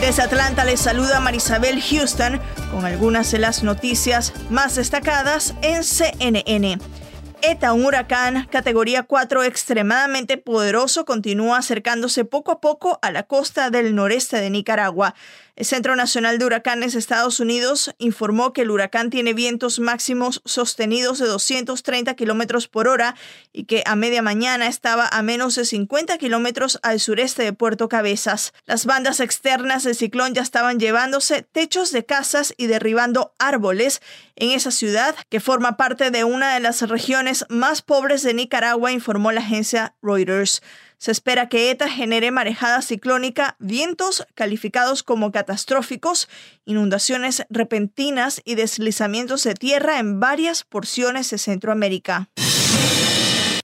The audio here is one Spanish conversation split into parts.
Desde Atlanta les saluda Marisabel Houston con algunas de las noticias más destacadas en CNN. ETA, un huracán categoría 4 extremadamente poderoso, continúa acercándose poco a poco a la costa del noreste de Nicaragua. El Centro Nacional de Huracanes de Estados Unidos informó que el huracán tiene vientos máximos sostenidos de 230 kilómetros por hora y que a media mañana estaba a menos de 50 kilómetros al sureste de Puerto Cabezas. Las bandas externas del ciclón ya estaban llevándose techos de casas y derribando árboles en esa ciudad, que forma parte de una de las regiones más pobres de Nicaragua, informó la agencia Reuters. Se espera que ETA genere marejada ciclónica, vientos calificados como catastróficos, inundaciones repentinas y deslizamientos de tierra en varias porciones de Centroamérica.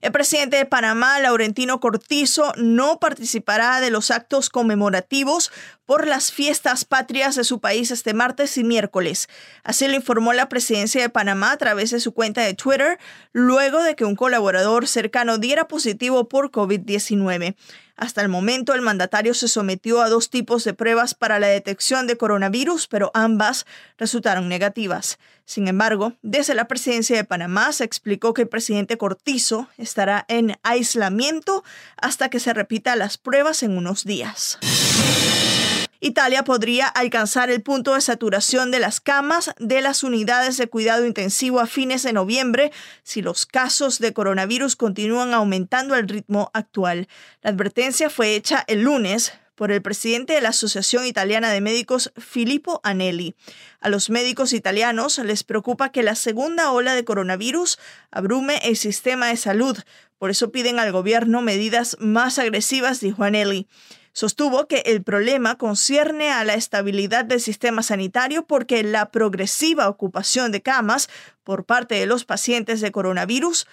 El presidente de Panamá, Laurentino Cortizo, no participará de los actos conmemorativos por las fiestas patrias de su país este martes y miércoles. Así lo informó la presidencia de Panamá a través de su cuenta de Twitter, luego de que un colaborador cercano diera positivo por COVID-19. Hasta el momento, el mandatario se sometió a dos tipos de pruebas para la detección de coronavirus, pero ambas resultaron negativas. Sin embargo, desde la presidencia de Panamá se explicó que el presidente Cortizo estará en aislamiento hasta que se repita las pruebas en unos días. Italia podría alcanzar el punto de saturación de las camas de las unidades de cuidado intensivo a fines de noviembre si los casos de coronavirus continúan aumentando al ritmo actual. La advertencia fue hecha el lunes por el presidente de la Asociación Italiana de Médicos, Filippo Anelli. A los médicos italianos les preocupa que la segunda ola de coronavirus abrume el sistema de salud. Por eso piden al gobierno medidas más agresivas, dijo Anelli. Sostuvo que el problema concierne a la estabilidad del sistema sanitario porque la progresiva ocupación de camas por parte de los pacientes de coronavirus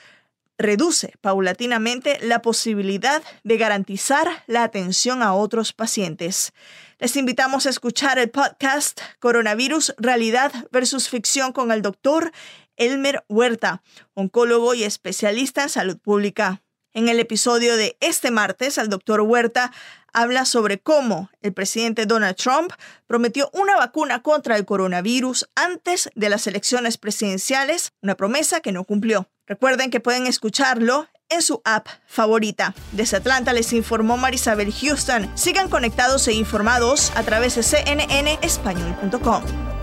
reduce paulatinamente la posibilidad de garantizar la atención a otros pacientes. Les invitamos a escuchar el podcast Coronavirus, Realidad versus Ficción con el doctor Elmer Huerta, oncólogo y especialista en salud pública. En el episodio de este martes, el doctor Huerta habla sobre cómo el presidente Donald Trump prometió una vacuna contra el coronavirus antes de las elecciones presidenciales, una promesa que no cumplió. Recuerden que pueden escucharlo en su app favorita. Desde Atlanta les informó Marisabel Houston. Sigan conectados e informados a través de cnnespañol.com.